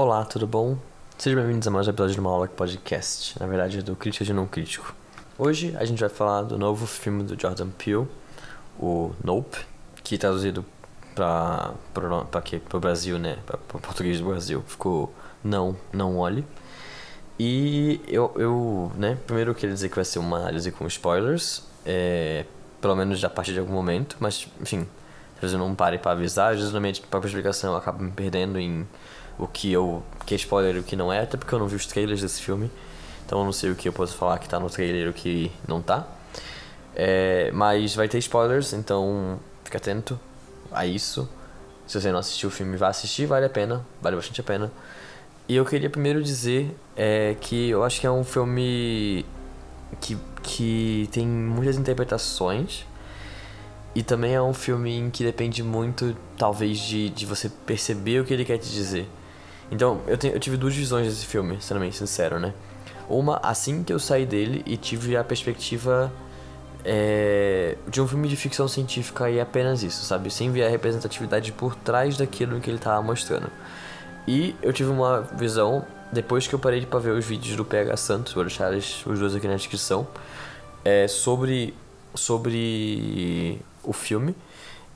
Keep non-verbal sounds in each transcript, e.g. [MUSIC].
Olá, tudo bom? Sejam bem-vindos a mais um episódio do Malloc Podcast, na verdade é do Crítico de Não Crítico. Hoje a gente vai falar do novo filme do Jordan Peele, o Nope, que traduzido para? Pro Brasil, né? Para português do Brasil, ficou Não, Não Olhe. E eu, eu, né, primeiro eu queria dizer que vai ser uma análise com spoilers, é, pelo menos a partir de algum momento, mas enfim, se eu não pare para avisar, justamente para explicação eu acabo me perdendo em o que eu que é spoiler e o que não é, até porque eu não vi os trailers desse filme. Então eu não sei o que eu posso falar que tá no trailer e o que não tá. É, mas vai ter spoilers, então fica atento a isso. Se você não assistiu o filme, vá assistir, vale a pena, vale bastante a pena. E eu queria primeiro dizer é, que eu acho que é um filme que, que tem muitas interpretações. E também é um filme em que depende muito, talvez, de, de você perceber o que ele quer te dizer. Então, eu, tenho, eu tive duas visões desse filme, sendo bem sincero, né? Uma, assim que eu saí dele e tive a perspectiva é, de um filme de ficção científica e apenas isso, sabe? Sem ver a representatividade por trás daquilo que ele estava mostrando. E eu tive uma visão, depois que eu parei para ver os vídeos do PH Santos, vou deixar os dois aqui na descrição, é, sobre, sobre o filme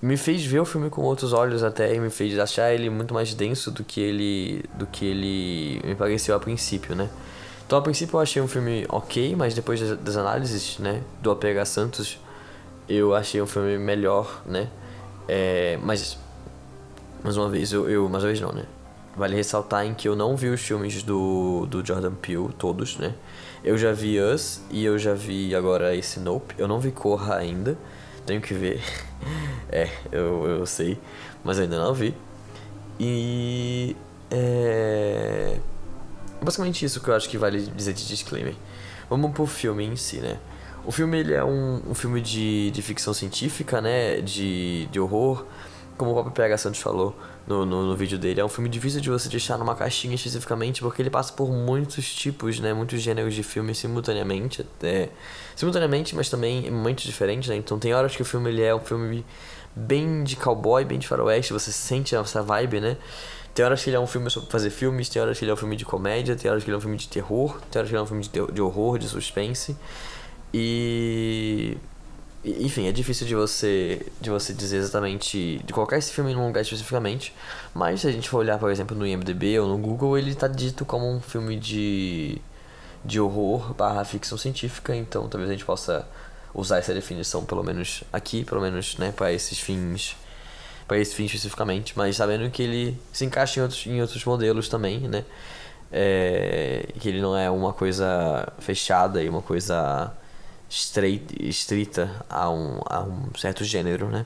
me fez ver o filme com outros olhos até e me fez achar ele muito mais denso do que ele do que ele me pareceu a princípio, né? Então a princípio eu achei um filme ok, mas depois das, análises, né, do APH Santos, eu achei um filme melhor, né? É, mas mais uma vez eu, eu mais uma vez não, né? Vale ressaltar em que eu não vi os filmes do, do Jordan Peele, todos, né? Eu já vi Us e eu já vi agora esse Nope. Eu não vi Corra ainda. Tenho que ver. [LAUGHS] é, eu, eu sei, mas ainda não vi. E. É. Basicamente isso que eu acho que vale dizer de disclaimer. Vamos pro filme em si, né? O filme ele é um, um filme de, de ficção científica, né? De, de horror. Como o próprio PH Santos falou, no, no, no, vídeo dele. É um filme difícil de você deixar numa caixinha especificamente, porque ele passa por muitos tipos, né? Muitos gêneros de filme simultaneamente. É, simultaneamente, mas também em momentos diferentes, né? Então tem horas que o filme ele é um filme bem de cowboy, bem de faroeste, você sente essa vibe, né? Tem horas que ele é um filme sobre fazer filmes, tem horas que ele é um filme de comédia, tem horas que ele é um filme de terror, tem horas que ele é um filme de, de horror, de suspense. E enfim, é difícil de você de você dizer exatamente de colocar esse filme num lugar especificamente, mas se a gente for olhar, por exemplo, no IMDb ou no Google, ele está dito como um filme de de horror barra ficção científica, então talvez a gente possa usar essa definição pelo menos aqui, pelo menos, né, para esses fins para esse fim especificamente, mas sabendo que ele se encaixa em outros, em outros modelos também, né? É, que ele não é uma coisa fechada e uma coisa estrita a um, a um certo gênero, né?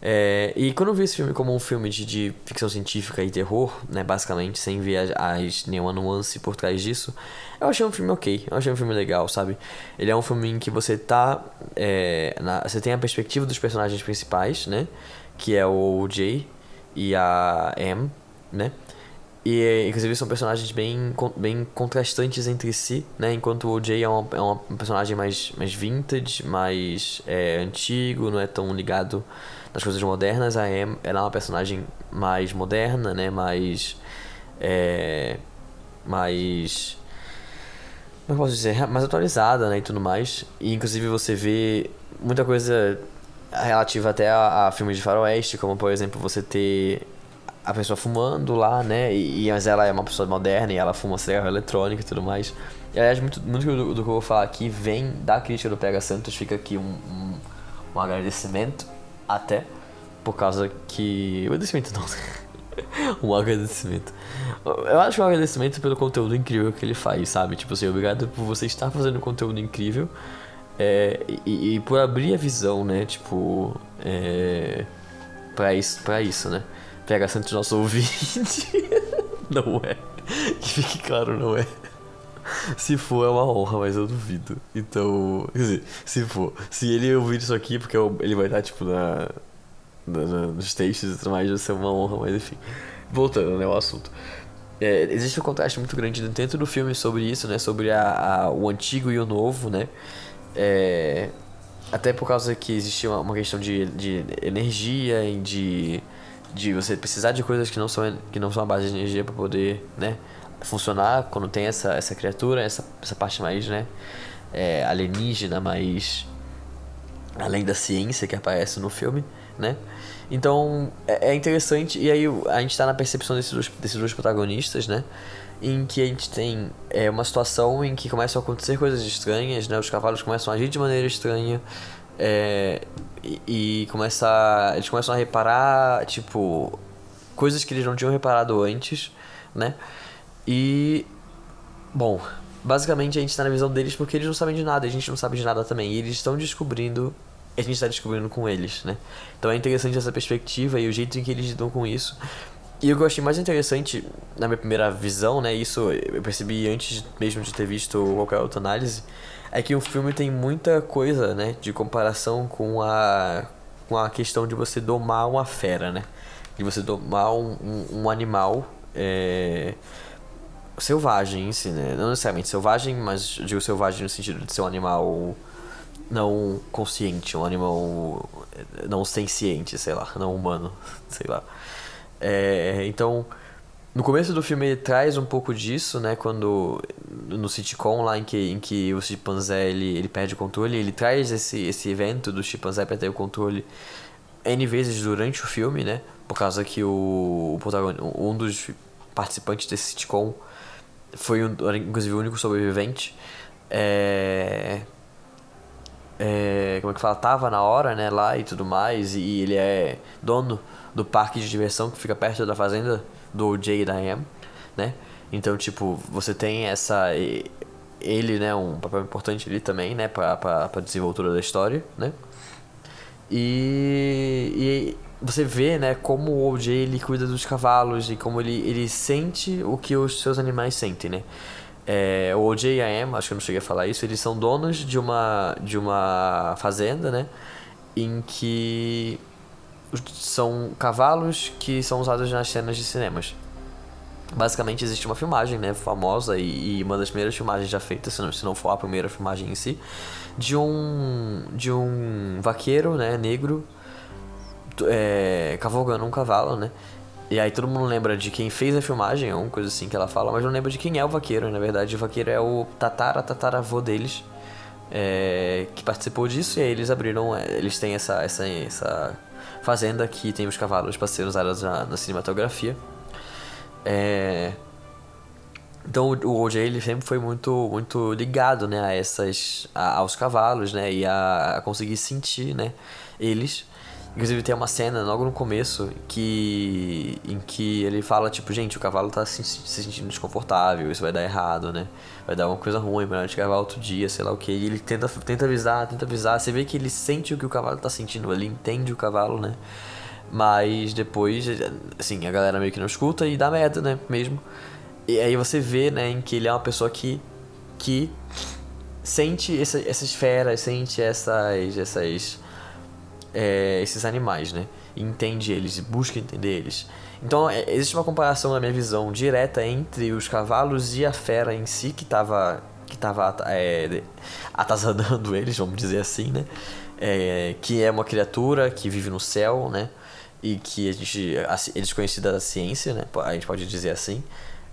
É, e quando eu vi esse filme como um filme de, de ficção científica e terror, né, basicamente, sem ver as, nenhuma nuance por trás disso, eu achei um filme ok, eu achei um filme legal, sabe? Ele é um filme em que você tá. É, na, você tem a perspectiva dos personagens principais, né? Que é o Jay e a M, né? E, inclusive, são personagens bem, bem contrastantes entre si, né? Enquanto o Jay é, uma, é um personagem mais, mais vintage, mais é, antigo, não é tão ligado nas coisas modernas. A ela é uma personagem mais moderna, né? Mais... É, mais... Como eu posso dizer? Mais atualizada, né? E tudo mais. E, inclusive, você vê muita coisa relativa até a, a filmes de faroeste, como, por exemplo, você ter a pessoa fumando lá, né? E, mas ela é uma pessoa moderna e ela fuma cigarro eletrônico e tudo mais. E aliás, muito, muito do, do, que eu vou falar aqui vem da crítica do Pega Santos. Fica aqui um, um, um agradecimento, até, por causa que. Agradecimento não. [LAUGHS] um agradecimento. Eu acho um agradecimento pelo conteúdo incrível que ele faz, sabe? Tipo assim, obrigado por você estar fazendo conteúdo incrível. É, e, e, por abrir a visão, né? Tipo. É, isso, pra isso, né? PH Santos nosso ouvinte. [LAUGHS] não é. Que fique claro, não é. Se for, é uma honra, mas eu duvido. Então, quer dizer, se for. Se ele ouvir isso aqui, porque ele vai estar, tipo, na, na, na nos textos e tudo mais, vai ser uma honra, mas enfim. Voltando, né, ao assunto. É, existe um contraste muito grande dentro do filme sobre isso, né? Sobre a, a o antigo e o novo, né? É, até por causa que existia uma, uma questão de, de energia e de de você precisar de coisas que não são, que não são a base de energia para poder, né, funcionar quando tem essa, essa criatura, essa, essa parte mais, né, é, alienígena, mais além da ciência que aparece no filme, né? Então é, é interessante e aí a gente está na percepção desses dois, desses dois protagonistas, né? Em que a gente tem é, uma situação em que começam a acontecer coisas estranhas, né? Os cavalos começam a agir de maneira estranha é, e, e começa, eles começam a reparar, tipo, coisas que eles não tinham reparado antes, né? E, bom, basicamente a gente está na visão deles porque eles não sabem de nada, a gente não sabe de nada também. E eles estão descobrindo, a gente está descobrindo com eles, né? Então é interessante essa perspectiva e o jeito em que eles lidam com isso. E o que eu achei mais interessante na minha primeira visão, né? Isso eu percebi antes mesmo de ter visto qualquer outra análise é que o filme tem muita coisa, né, de comparação com a com a questão de você domar uma fera, né? De você domar um, um, um animal é, selvagem em si, né? Não necessariamente selvagem, mas digo selvagem no sentido de ser um animal não consciente, um animal não senciente, sei lá, não humano, [LAUGHS] sei lá. É, então, no começo do filme ele traz um pouco disso, né? Quando no sitcom lá em que, em que o chimpanzé ele, ele perde o controle, ele traz esse, esse evento do chimpanzé perder o controle N vezes durante o filme, né? Por causa que o, o um dos participantes desse sitcom foi um, inclusive o único sobrevivente. É, é, como é que fala? Tava na hora, né? Lá e tudo mais. E ele é dono do parque de diversão que fica perto da fazenda do OJ da AM, né? Então, tipo, você tem essa ele, né, um papel importante ali também, né, para para desenvoltura da história, né? E, e você vê, né, como o OJ ele cuida dos cavalos e como ele, ele sente o que os seus animais sentem, né? É, o OJ acho que eu não cheguei a falar isso, eles são donos de uma de uma fazenda, né, em que são cavalos que são usados nas cenas de cinemas. Basicamente existe uma filmagem, né, famosa e, e uma das primeiras filmagens já feitas, se não, se não for a primeira filmagem em si, de um de um vaqueiro, né, negro, é, cavalgando um cavalo, né. E aí todo mundo lembra de quem fez a filmagem, é uma coisa assim que ela fala, mas não lembra de quem é o vaqueiro. Na verdade, o vaqueiro é o tatara tataravô deles, é, que participou disso e aí eles abriram, é, eles têm essa essa essa fazenda que tem os cavalos para ser usados na, na cinematografia. É... Então o OJ ele sempre foi muito muito ligado, né, a essas a, aos cavalos, né, e a, a, conseguir sentir, né, eles. Inclusive tem uma cena logo no começo que em que ele fala tipo, gente, o cavalo tá se, se sentindo desconfortável, isso vai dar errado, né? Vai dar uma coisa ruim, melhor a gente gravar outro dia, sei lá o que. E ele tenta tenta avisar, tenta avisar, você vê que ele sente o que o cavalo tá sentindo, ele entende o cavalo, né? Mas depois, assim, a galera meio que não escuta e dá merda, né? Mesmo. E aí você vê, né, em que ele é uma pessoa que. que sente essa, essas feras, sente essas. essas é, esses animais, né? E entende eles, busca entender eles. Então, é, existe uma comparação, na minha visão, direta entre os cavalos e a fera em si, que estava que tava, é, atazanando [LAUGHS] eles, vamos dizer assim, né? É, que é uma criatura que vive no céu, né? E que a gente, é desconhecida da ciência, né? A gente pode dizer assim.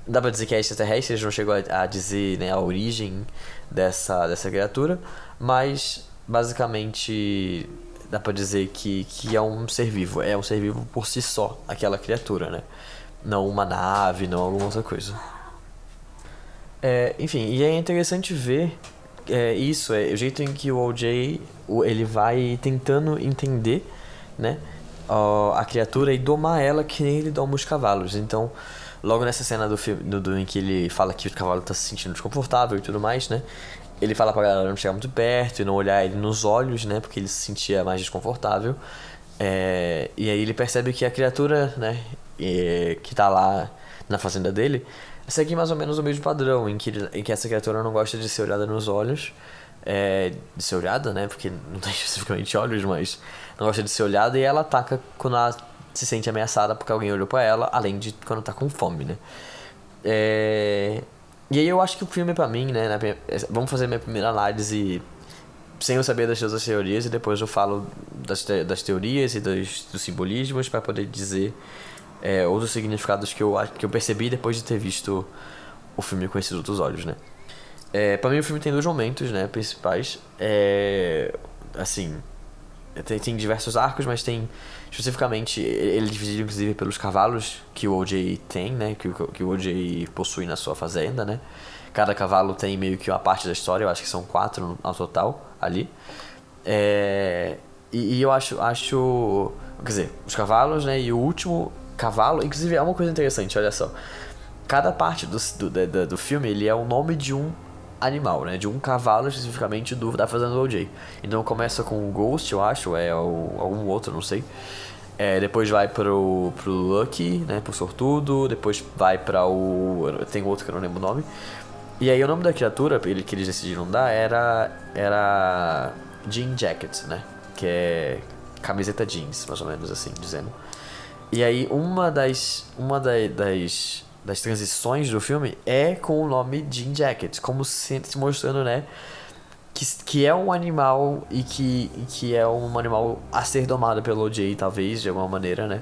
Dá pra dizer que é extraterrestre, eles não chegou a, a dizer né, a origem dessa, dessa criatura, mas basicamente dá pra dizer que, que é um ser vivo. É um ser vivo por si só, aquela criatura, né? Não uma nave, não alguma outra coisa. É, enfim, e é interessante ver é, isso, é o jeito em que o OJ ele vai tentando entender, né? a criatura e domar ela que nem ele doma os cavalos. Então, logo nessa cena do filme do, do, em que ele fala que o cavalo está se sentindo desconfortável e tudo mais, né? Ele fala pra galera não chegar muito perto e não olhar ele nos olhos, né? Porque ele se sentia mais desconfortável. É, e aí ele percebe que a criatura, né? E, que tá lá na fazenda dele, segue mais ou menos o mesmo padrão, em que, em que essa criatura não gosta de ser olhada nos olhos. É, de ser olhada, né? Porque não tem [LAUGHS] especificamente olhos, mas não gosta de ser olhada e ela ataca quando ela se sente ameaçada porque alguém olhou para ela, além de quando tá com fome, né? É, e aí eu acho que o filme para mim, né, vamos fazer minha primeira análise sem eu saber das todas as teorias, e depois eu falo das, te das teorias e dos, dos simbolismos para poder dizer é, outros significados que eu, que eu percebi depois de ter visto o filme com esses outros olhos, né? É, pra mim o filme tem dois momentos, né, principais. É, assim, tem, tem diversos arcos, mas tem especificamente ele é dividido inclusive pelos cavalos que o OJ tem, né, que, que o OJ possui na sua fazenda, né. Cada cavalo tem meio que uma parte da história, eu acho que são quatro ao total ali. É, e, e, eu acho, acho, quer dizer, os cavalos, né, e o último cavalo, inclusive é uma coisa interessante, olha só. Cada parte do, do, do, do filme ele é o nome de um animal, né? De um cavalo especificamente do, da Fazenda do OJ. Então começa com o Ghost, eu acho, é o, algum outro, não sei. É, depois vai pro, pro Lucky, né? Pro Sortudo. Depois vai para o. Tem outro que eu não lembro o nome. E aí o nome da criatura ele, que eles decidiram dar era. Era. Jean Jacket, né? Que é camiseta jeans, mais ou menos assim, dizendo. E aí uma das. Uma da, das das transições do filme é com o nome Jean Jacket, como se, mostrando, né? Que, que é um animal e que, que é um animal a ser domado pelo OJ, talvez, de alguma maneira, né?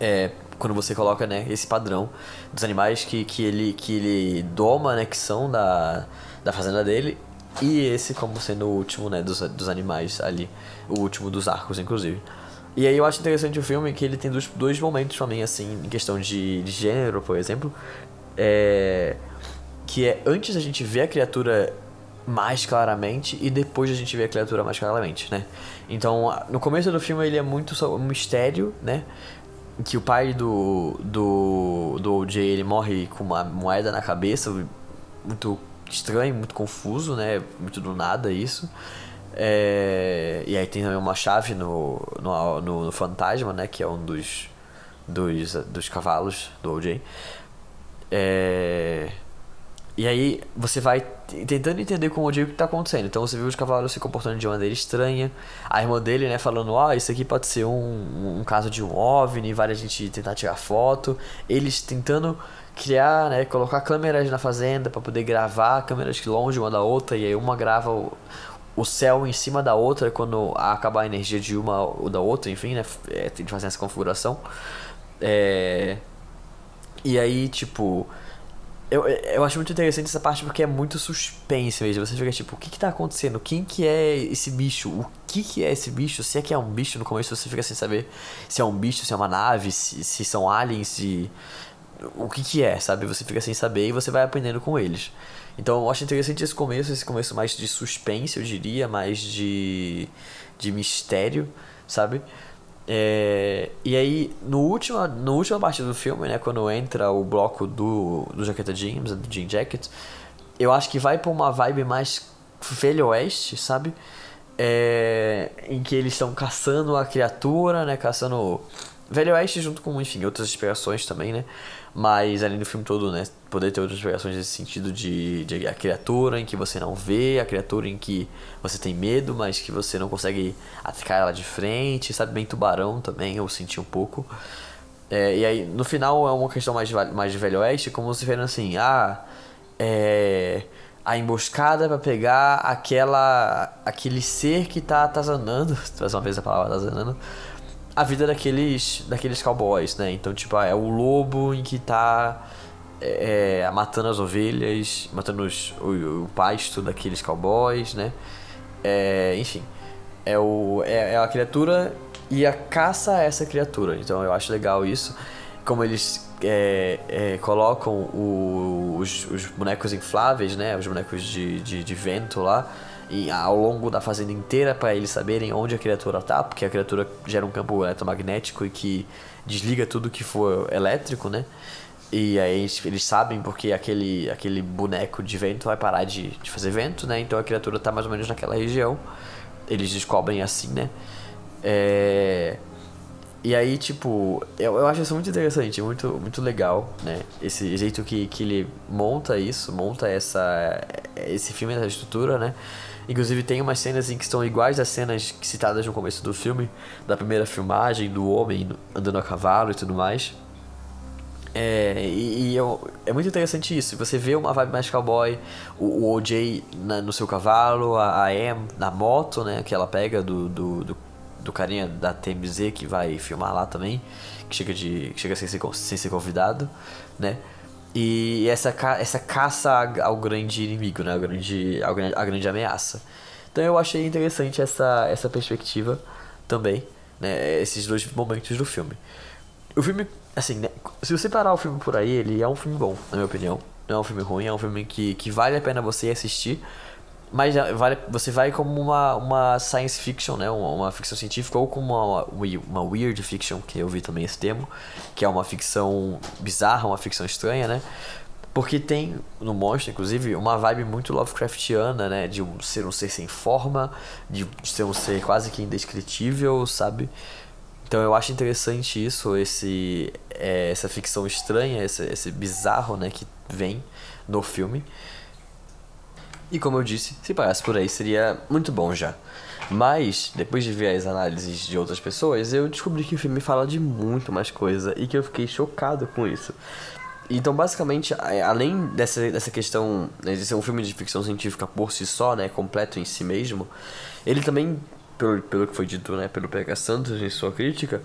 É, quando você coloca, né, esse padrão dos animais que, que, ele, que ele doma, né, que são da, da fazenda dele, e esse como sendo o último, né, dos, dos animais ali, o último dos arcos, inclusive. E aí eu acho interessante o filme que ele tem dois, dois momentos pra mim, assim, em questão de, de gênero, por exemplo. É, que é antes a gente ver a criatura mais claramente e depois a gente vê a criatura mais claramente, né? Então, no começo do filme ele é muito um mistério, né? Que o pai do, do, do OJ ele morre com uma moeda na cabeça, muito estranho, muito confuso, né? Muito do nada isso. É, e aí tem também uma chave no, no, no, no, Fantasma, né? Que é um dos, dos, dos cavalos do OJ. É, e aí você vai tentando entender com o OJ o que está acontecendo. Então você vê os cavalos se comportando de maneira estranha. A irmã dele, né, falando, ó, oh, isso aqui pode ser um, um caso de um OVNI, vale a gente tentar tirar foto. Eles tentando criar, né, colocar câmeras na fazenda para poder gravar câmeras longe uma da outra. E aí uma grava o, o céu em cima da outra quando acabar a energia de uma ou da outra, enfim, né? É, tem que fazer essa configuração. É... E aí, tipo. Eu, eu acho muito interessante essa parte porque é muito suspense mesmo. Você fica tipo, o que que tá acontecendo? Quem que é esse bicho? O que que é esse bicho? Se é que é um bicho, no começo você fica sem saber se é um bicho, se é uma nave, se, se são aliens, se... O que que é, sabe? Você fica sem saber e você vai aprendendo com eles. Então eu acho interessante esse começo, esse começo mais de suspense, eu diria, mais de, de mistério, sabe? É, e aí, no última, no última parte do filme, né, quando entra o bloco do, do Jaqueta James, do Jean Jacket, eu acho que vai pra uma vibe mais velho oeste, sabe? É, em que eles estão caçando a criatura, né, caçando Velho Oeste junto com, enfim, outras inspirações também, né? Mas além do filme todo, né? Poder ter outras inspirações nesse sentido de, de a criatura em que você não vê, a criatura em que você tem medo, mas que você não consegue atacar ela de frente, sabe? Bem tubarão também, eu senti um pouco. É, e aí, no final é uma questão mais mais de Velho Oeste, como se vendo assim, ah, é a emboscada para pegar aquela aquele ser que tá atazanando, [LAUGHS] mais uma vez a palavra atazanando, a vida daqueles, daqueles cowboys, né? Então, tipo, é o lobo em que tá é, é, matando as ovelhas, matando os, o, o, pasto daqueles cowboys, né? É, enfim, é, o, é, é a criatura e a caça a essa criatura. Então, eu acho legal isso. Como eles é, é, colocam o, os, os bonecos infláveis, né? Os bonecos de, de, de vento lá ao longo da fazenda inteira para eles saberem onde a criatura tá, porque a criatura gera um campo eletromagnético e que desliga tudo que for elétrico, né? E aí eles, eles sabem porque aquele, aquele boneco de vento vai parar de, de fazer vento, né? Então a criatura tá mais ou menos naquela região. Eles descobrem assim, né? É... E aí, tipo, eu, eu acho isso muito interessante, muito, muito legal, né? Esse jeito que, que ele monta isso, monta essa, esse filme, essa estrutura, né? Inclusive tem umas cenas em que estão iguais às cenas citadas no começo do filme, da primeira filmagem, do homem andando a cavalo e tudo mais. É, e, e eu, é muito interessante isso. Você vê uma vibe mais cowboy, o, o OJ na, no seu cavalo, a, a Em na moto, né? Que ela pega do, do, do, do carinha da TMZ que vai filmar lá também, que chega, de, que chega sem, ser, sem ser convidado, né? E essa, ca, essa caça ao grande inimigo, né? A grande, a grande ameaça. Então eu achei interessante essa, essa perspectiva também, né? Esses dois momentos do filme. O filme, assim, né? se você parar o filme por aí, ele é um filme bom, na minha opinião. Não é um filme ruim, é um filme que, que vale a pena você assistir. Mas vale, você vai como uma, uma science fiction, né? Uma, uma ficção científica, ou como uma, uma weird fiction, que eu vi também esse termo, que é uma ficção bizarra, uma ficção estranha, né? Porque tem no monstro, inclusive, uma vibe muito Lovecraftiana, né? De um, ser um ser sem forma, de ser um ser quase que indescritível, sabe? Então eu acho interessante isso, esse, é, essa ficção estranha, esse, esse bizarro, né? Que vem no filme. E como eu disse, se parasse por aí seria muito bom já. Mas, depois de ver as análises de outras pessoas, eu descobri que o filme fala de muito mais coisa e que eu fiquei chocado com isso. Então, basicamente, além dessa, dessa questão né, de ser um filme de ficção científica por si só, né, completo em si mesmo, ele também, pelo, pelo que foi dito né, pelo Pega Santos em sua crítica,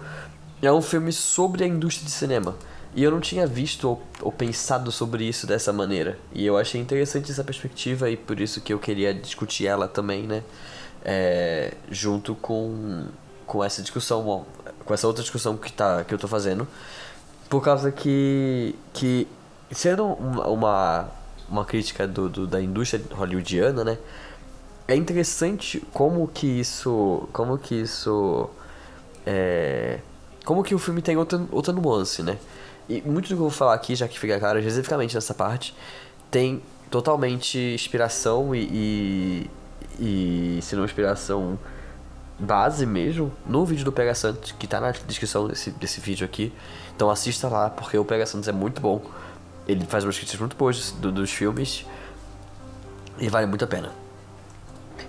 é um filme sobre a indústria de cinema. E eu não tinha visto ou, ou, pensado sobre isso dessa maneira. E eu achei interessante essa perspectiva e por isso que eu queria discutir ela também, né? É, junto com, com essa discussão, com essa outra discussão que, tá, que eu tô fazendo por causa que, que sendo uma, uma crítica do, do, da indústria hollywoodiana, né? É interessante como que isso. Como que isso. É, como que o filme tem outra, outra nuance, né? E muito do que eu vou falar aqui, já que fica claro especificamente nessa parte, tem totalmente inspiração e, e, e se não inspiração base mesmo no vídeo do Pega Santos, que tá na descrição desse, desse vídeo aqui. Então assista lá, porque o Pega Santos é muito bom. Ele faz umas críticas muito boas do, dos filmes e vale muito a pena.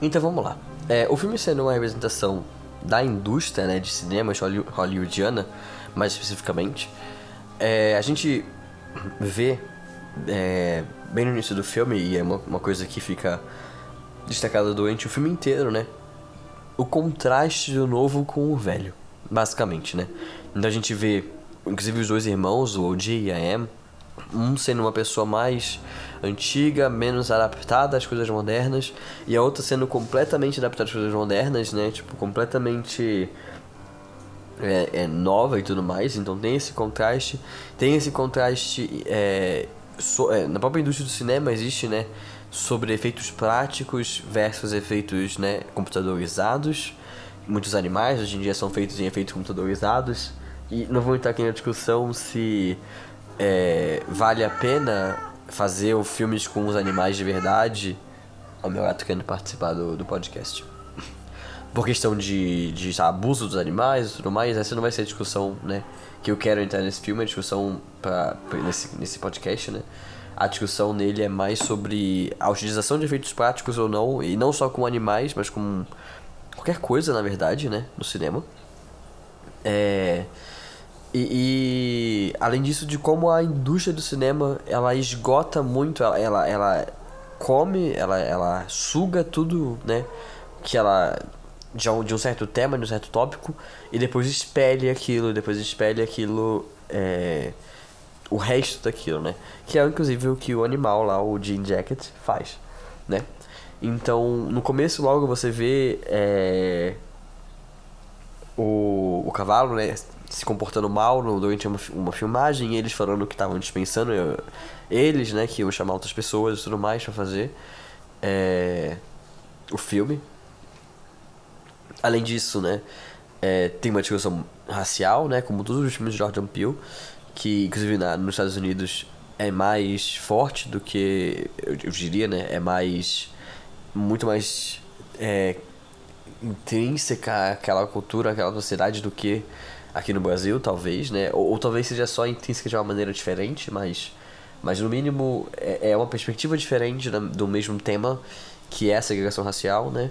Então vamos lá. É, o filme sendo uma representação da indústria né, de cinema hollywoodiana, mais especificamente, é, a gente vê é, bem no início do filme, e é uma, uma coisa que fica destacada durante o filme inteiro, né? o contraste do novo com o velho, basicamente, né? Então a gente vê, inclusive os dois irmãos, o OG e a Em, um sendo uma pessoa mais antiga, menos adaptada às coisas modernas, e a outra sendo completamente adaptada às coisas modernas, né? Tipo, completamente é, é nova e tudo mais. Então tem esse contraste, tem esse contraste é, so, é, na própria indústria do cinema existe, né? sobre efeitos práticos versus efeitos né, computadorizados. Muitos animais hoje em dia são feitos em efeitos computadorizados. E não vou entrar aqui na discussão se é, vale a pena fazer filmes com os animais de verdade. O meu gato querendo participar do, do podcast. Por questão de, de abuso dos animais e tudo mais, essa não vai ser a discussão né, que eu quero entrar nesse filme, a discussão pra, pra nesse, nesse podcast, né? a discussão nele é mais sobre a utilização de efeitos práticos ou não, e não só com animais, mas com qualquer coisa, na verdade, né, no cinema. É, e, e, além disso, de como a indústria do cinema ela esgota muito, ela, ela, ela come, ela, ela suga tudo, né, que ela de um, de um certo tema, de um certo tópico, e depois espelha aquilo, depois espelha aquilo. É, o resto daquilo, né? Que é inclusive o que o animal lá, o Jean Jacket, faz, né? Então, no começo logo você vê é, o, o cavalo, né? Se comportando mal no, durante uma, uma filmagem, eles falando que estavam dispensando eu, eles, né? Que iam chamar outras pessoas e tudo mais para fazer é, o filme. Além disso, né? É, tem uma discussão racial, né? Como todos os filmes de Jordan Peele que inclusive na, nos Estados Unidos é mais forte do que eu, eu diria, né? É mais muito mais é, intrínseca aquela cultura, aquela sociedade do que aqui no Brasil, talvez, né? Ou, ou, talvez seja só intrínseca de uma maneira diferente, mas, mas no mínimo é, é uma perspectiva diferente da, do mesmo tema que é a segregação racial, né?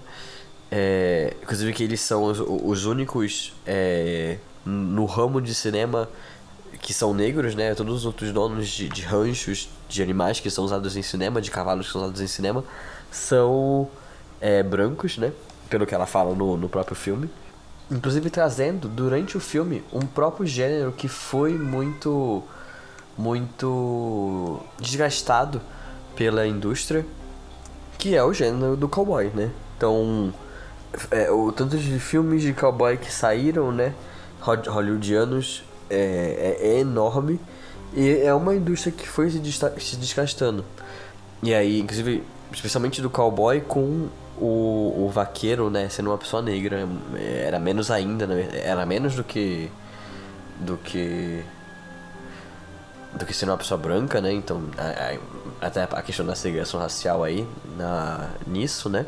É, inclusive que eles são os, os únicos é, no ramo de cinema que são negros, né? Todos os outros donos de, de ranchos de animais que são usados em cinema, de cavalos que são usados em cinema, são é, brancos, né? Pelo que ela fala no, no próprio filme. Inclusive trazendo, durante o filme, um próprio gênero que foi muito. muito. desgastado pela indústria, que é o gênero do cowboy, né? Então, é, o tanto de filmes de cowboy que saíram, né? Hollywoodianos é, é, é enorme e é uma indústria que foi se, se desgastando. E aí, inclusive, especialmente do cowboy com o, o vaqueiro, né, sendo uma pessoa negra, era menos ainda, né, era menos do que do que do que sendo uma pessoa branca, né? Então, a, a, até a questão da segregação racial aí na nisso, né?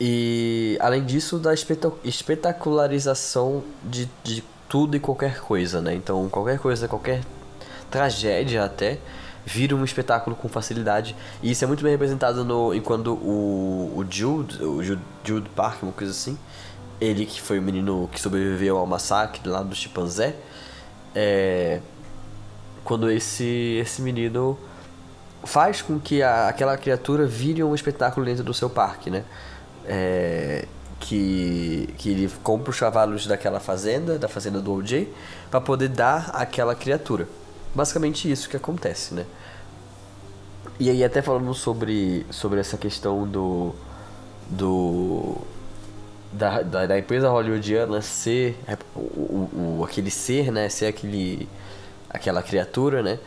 E além disso, da espetacularização de, de tudo e qualquer coisa, né? Então, qualquer coisa, qualquer tragédia até vira um espetáculo com facilidade. E isso é muito bem representado no enquanto o, o Jude, o Jude, Jude Park, uma coisa assim, ele que foi o menino que sobreviveu ao massacre lá do chimpanzé, é, quando esse esse menino faz com que a, aquela criatura vire um espetáculo dentro do seu parque, né? É, que, que ele compra os cavalos daquela fazenda, da fazenda do OJ, para poder dar aquela criatura. Basicamente isso que acontece, né? E aí até falando sobre, sobre essa questão do. do. Da, da, da empresa hollywoodiana ser o, o, o, aquele ser, né? Ser aquele. aquela criatura, né?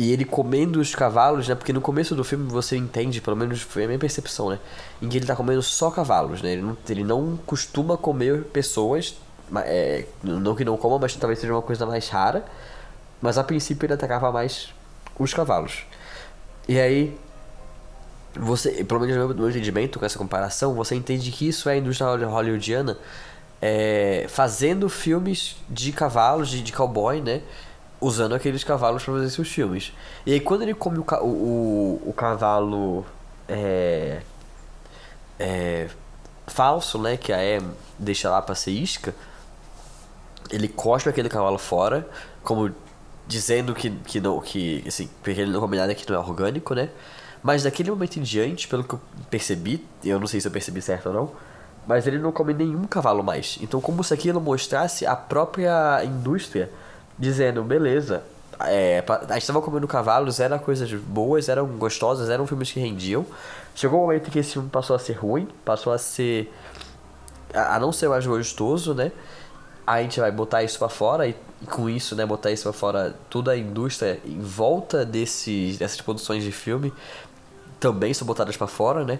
E ele comendo os cavalos, né? Porque no começo do filme você entende, pelo menos foi a minha percepção, né? Em que ele tá comendo só cavalos, né? Ele não, ele não costuma comer pessoas. É, não que não coma, mas talvez seja uma coisa mais rara. Mas a princípio ele atacava mais os cavalos. E aí, você, pelo menos no meu entendimento com essa comparação, você entende que isso é a indústria hollywoodiana é, fazendo filmes de cavalos, de, de cowboy, né? Usando aqueles cavalos para fazer seus filmes. E aí quando ele come o, o, o cavalo é, é, falso, né, que a E deixa lá para ser isca, ele cospe aquele cavalo fora, como dizendo que, que não, que assim, porque ele não come nada que não é orgânico, né? Mas daquele momento em diante, pelo que eu percebi, eu não sei se eu percebi certo ou não, mas ele não come nenhum cavalo mais. Então, como se aquilo mostrasse a própria indústria dizendo, beleza, é, a gente estava comendo cavalos, eram coisas boas, eram gostosas, eram filmes que rendiam. Chegou um momento em que esse filme passou a ser ruim, passou a ser. a, não ser mais gostoso, né? A gente vai botar isso para fora e, com isso, né, botar isso para fora toda a indústria em volta desse, dessas produções de filme também são botadas para fora, né?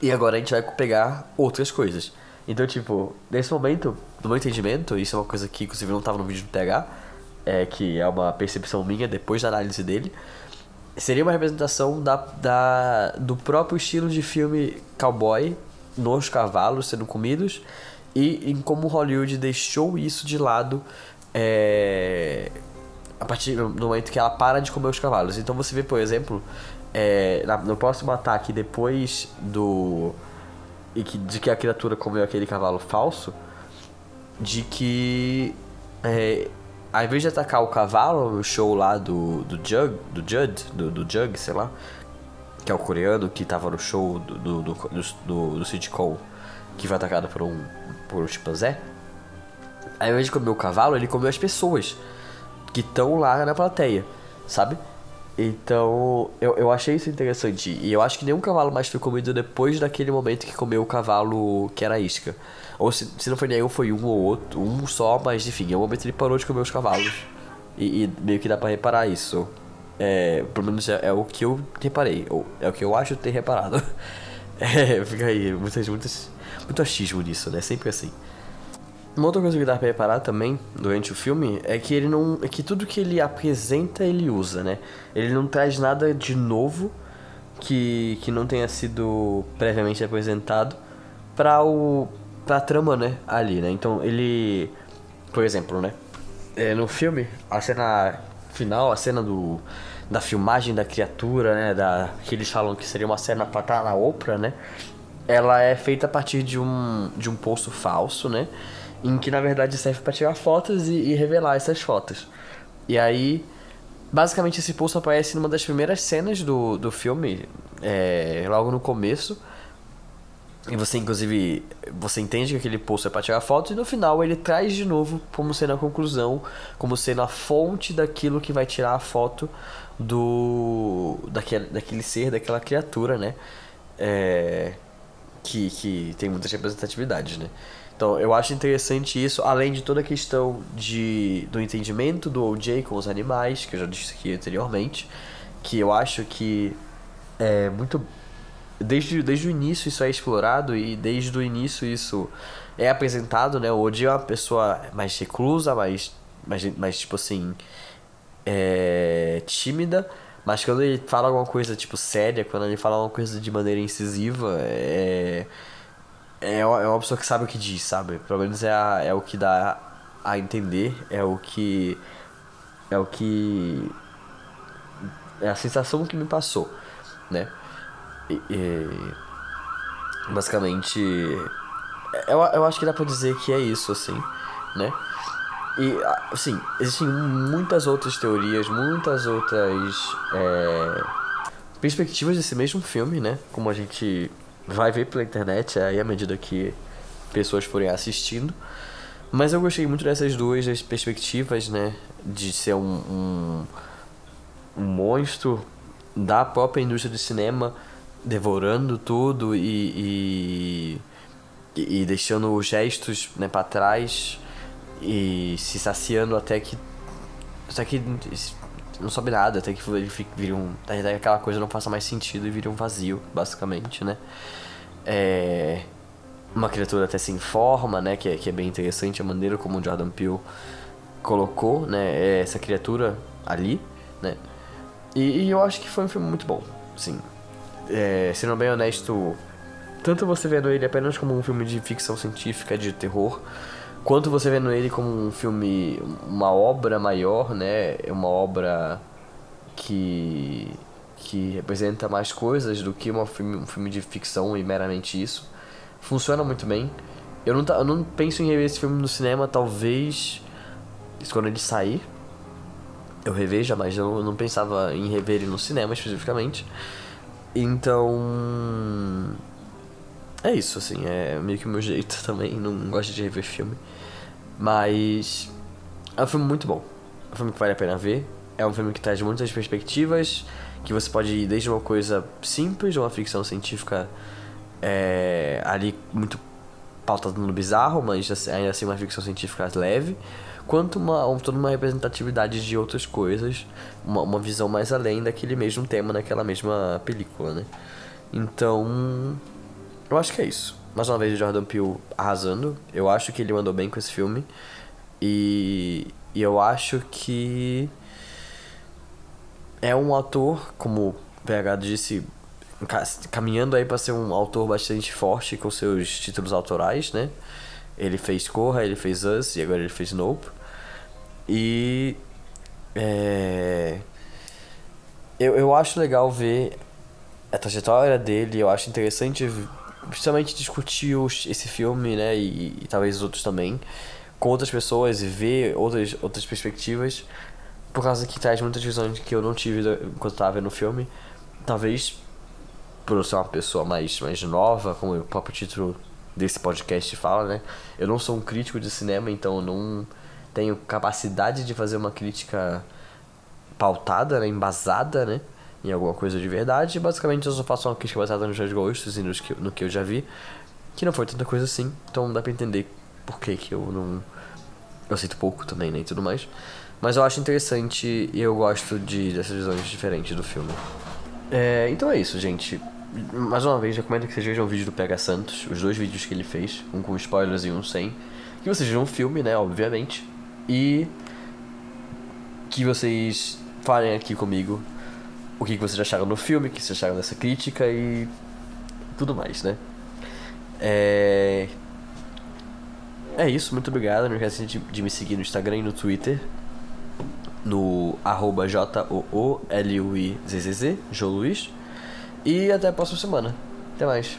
E agora a gente vai pegar outras coisas. Então, tipo, nesse momento, no meu entendimento, isso é uma coisa que inclusive não estava no vídeo do TH, é, que é uma percepção minha depois da análise dele, seria uma representação da, da, do próprio estilo de filme cowboy nos cavalos sendo comidos e em como Hollywood deixou isso de lado é, a partir do momento que ela para de comer os cavalos. Então você vê, por exemplo, é, no próximo ataque depois do e que, de que a criatura comeu aquele cavalo falso, de que é, ao invés de atacar o cavalo no show lá do, do Jug, do Judd, do, do Jug, sei lá, que é o coreano que tava no show do, do, do, do, do City Cole, que foi atacado por um, por um chimpanzé, ao invés de comer o cavalo, ele comeu as pessoas que estão lá na plateia, sabe? Então, eu, eu achei isso interessante. E eu acho que nenhum cavalo mais foi comido depois daquele momento que comeu o cavalo que era isca. Ou se, se não foi nenhum, foi um ou outro, um só, mas enfim, em um momento ele parou de comer os cavalos. E, e meio que dá pra reparar isso. É, pelo menos é, é, o que eu reparei, ou é o que eu acho ter reparado. [LAUGHS] É, fica aí, muitas, muitas, muito achismo nisso, né? Sempre assim. Uma outra coisa que dá pra reparar também durante o filme é que ele não. é que tudo que ele apresenta ele usa, né? Ele não traz nada de novo que, que não tenha sido previamente apresentado para o. pra trama, né? Ali, né? Então ele. Por exemplo, né? É, no filme, a cena final, a cena do. Da filmagem da criatura, né? Da, que eles falam que seria uma cena pra estar na Oprah, né? Ela é feita a partir de um, de um poço falso, né? Em que na verdade serve para tirar fotos e, e, revelar essas fotos. E aí, basicamente esse pulso aparece numa das primeiras cenas do, do filme, é, logo no começo. E você, inclusive, você entende que aquele poço é para tirar foto e no final ele traz de novo como sendo a conclusão, como sendo a fonte daquilo que vai tirar a foto do daquele, daquele ser, daquela criatura, né? É, que, que tem muitas representatividades, né? Então, eu acho interessante isso, além de toda a questão de, do entendimento do OJ com os animais, que eu já disse aqui anteriormente, que eu acho que é muito desde, desde o início isso é explorado e desde o início isso é apresentado, né? O Odi é uma pessoa mais reclusa, mais, mais, mais tipo assim, é, tímida, mas quando ele fala alguma coisa, tipo, séria, quando ele fala uma coisa de maneira incisiva, é, é, é uma pessoa que sabe o que diz, sabe? Pelo menos é, a, é o que dá a entender, é o que... É o que... É a sensação que me passou, né? E, basicamente, eu, eu acho que dá pra dizer que é isso, assim, né? E, assim, existem muitas outras teorias, muitas outras é, perspectivas desse mesmo filme, né? Como a gente vai ver pela internet aí à medida que pessoas forem assistindo. Mas eu gostei muito dessas duas perspectivas, né? De ser um, um, um monstro da própria indústria do cinema devorando tudo e, e, e deixando os gestos né, para trás e se saciando até que até que não sobe nada, até que ele vira um. Até que aquela coisa não faça mais sentido e vira um vazio, basicamente, né? É, uma criatura até sem forma, né? Que é, que é bem interessante a maneira como o Jordan Peele colocou, né? Essa criatura ali, né? E, e eu acho que foi um filme muito bom, sim é, sendo bem honesto, tanto você vendo ele apenas como um filme de ficção científica, de terror, quanto você vendo ele como um filme, uma obra maior, né? Uma obra que que representa mais coisas do que uma filme, um filme de ficção e meramente isso. Funciona muito bem. Eu não, eu não penso em rever esse filme no cinema, talvez quando ele sair. Eu reveja, mas eu não pensava em rever ele no cinema especificamente. Então. É isso, assim, é meio que o meu jeito [LAUGHS] também, não gosto de rever filme. Mas. É um filme muito bom. É um filme que vale a pena ver. É um filme que traz muitas perspectivas, que você pode ir desde uma coisa simples, uma ficção científica é, ali muito pautada no bizarro, mas assim, ainda assim uma ficção científica leve, quanto uma, toda uma representatividade de outras coisas, uma, uma visão mais além daquele mesmo tema naquela mesma película, né? Então, eu acho que é isso. Mais uma vez o Jordan Peele arrasando. Eu acho que ele mandou bem com esse filme. E, e eu acho que é um ator, como o PH disse, caminhando aí para ser um autor bastante forte com seus títulos autorais, né? Ele fez Corra, ele fez Us e agora ele fez Nope. E. É, eu, eu acho legal ver a trajetória dele, eu acho interessante principalmente discutir os, esse filme, né, e, e, talvez outros também, com outras pessoas e ver outras, outras perspectivas, por causa que traz muitas visões que eu não tive enquanto estava vendo o filme. Talvez por eu ser uma pessoa mais, mais nova, como o próprio título desse podcast fala, né? Eu não sou um crítico de cinema, então eu não tenho capacidade de fazer uma crítica pautada, né? embasada, né? Em alguma coisa de verdade. Basicamente eu só faço uma crítica baseada nos meus gostos e nos que, no que eu já vi. Que não foi tanta coisa assim, então dá pra entender por que, que eu não. Eu aceito pouco também, né? E tudo mais. Mas eu acho interessante e eu gosto de, dessas visões diferentes do filme. É, então é isso, gente mais uma vez, recomendo que vocês vejam o vídeo do PH Santos, os dois vídeos que ele fez, um com spoilers e um sem. Que vocês vejam o filme, né, obviamente. E que vocês falem aqui comigo o que vocês acharam no filme, o que vocês acharam dessa crítica e tudo mais, né? É... É isso, muito obrigado. Não esqueça de, de me seguir no Instagram e no Twitter. No arroba J-O-O-L-U-I-Z-Z-Z, João Luiz. E até a próxima semana. Até mais.